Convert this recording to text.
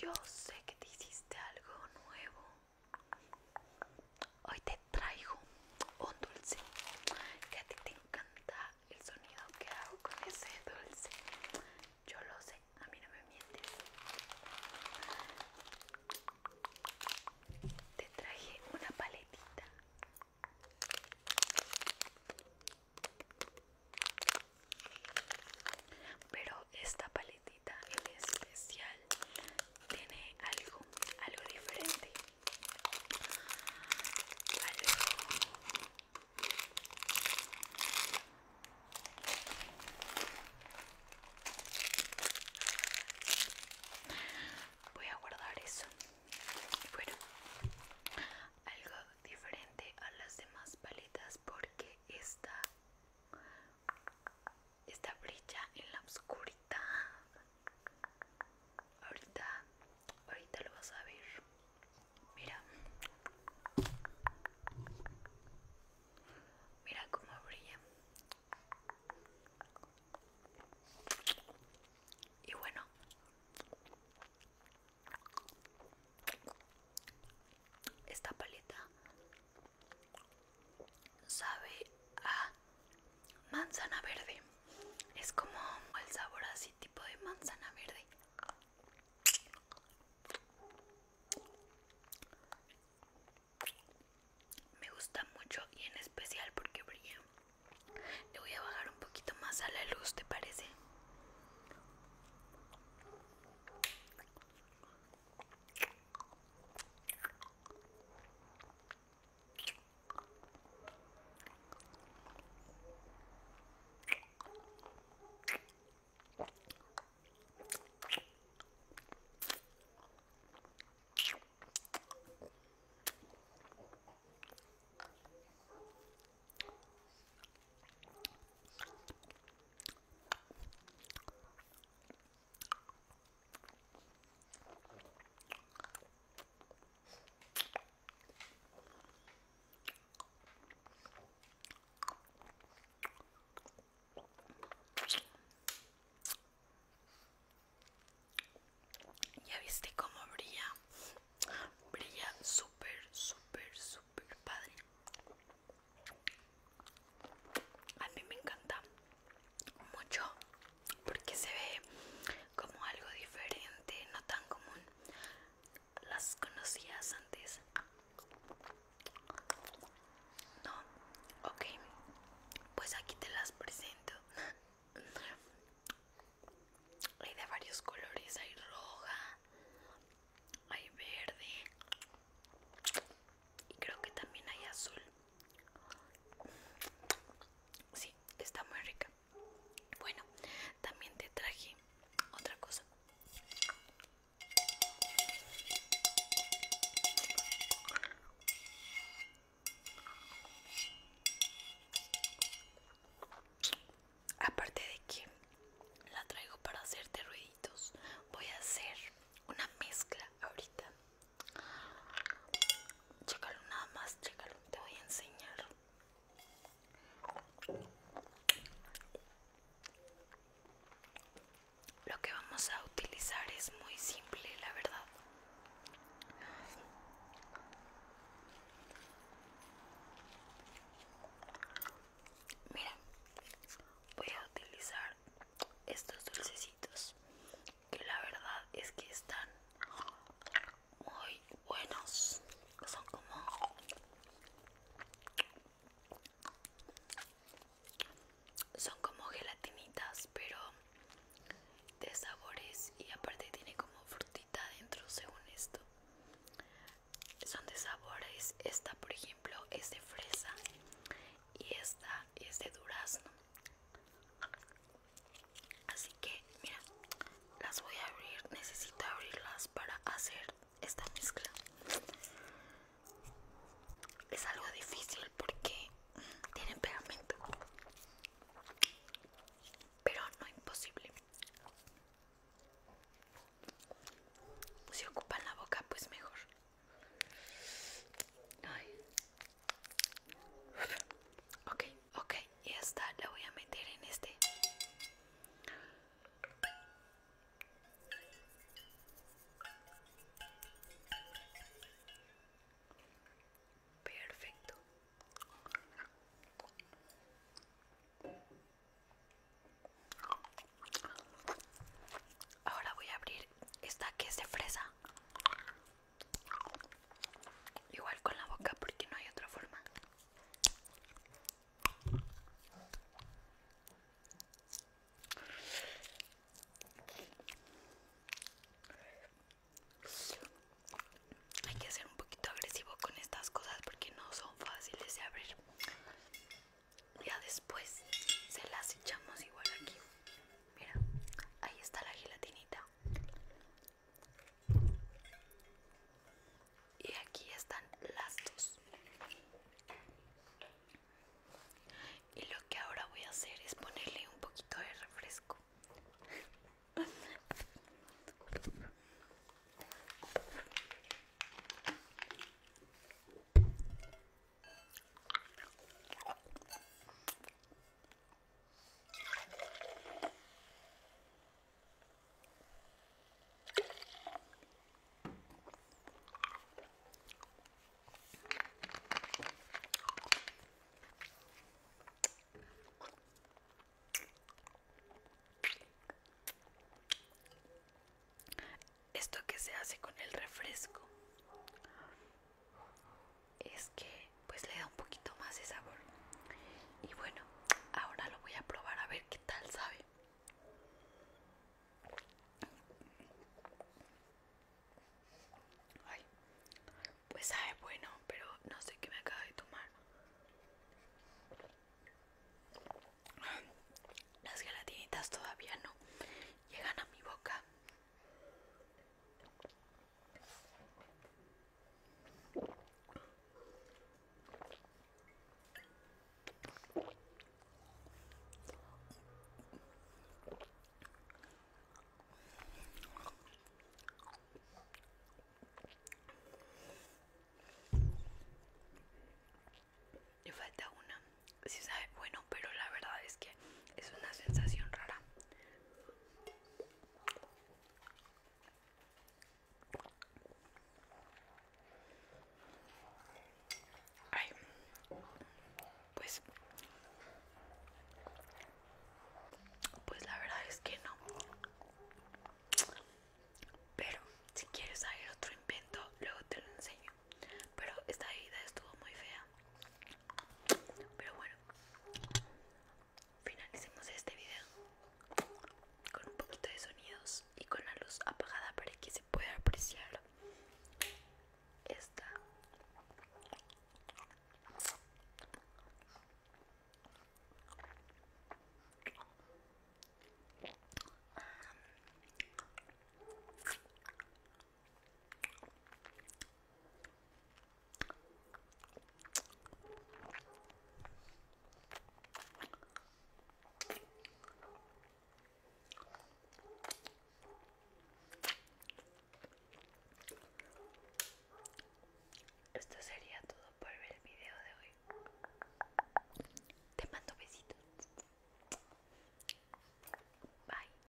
you'll see. Se hace con el refresco Suzanne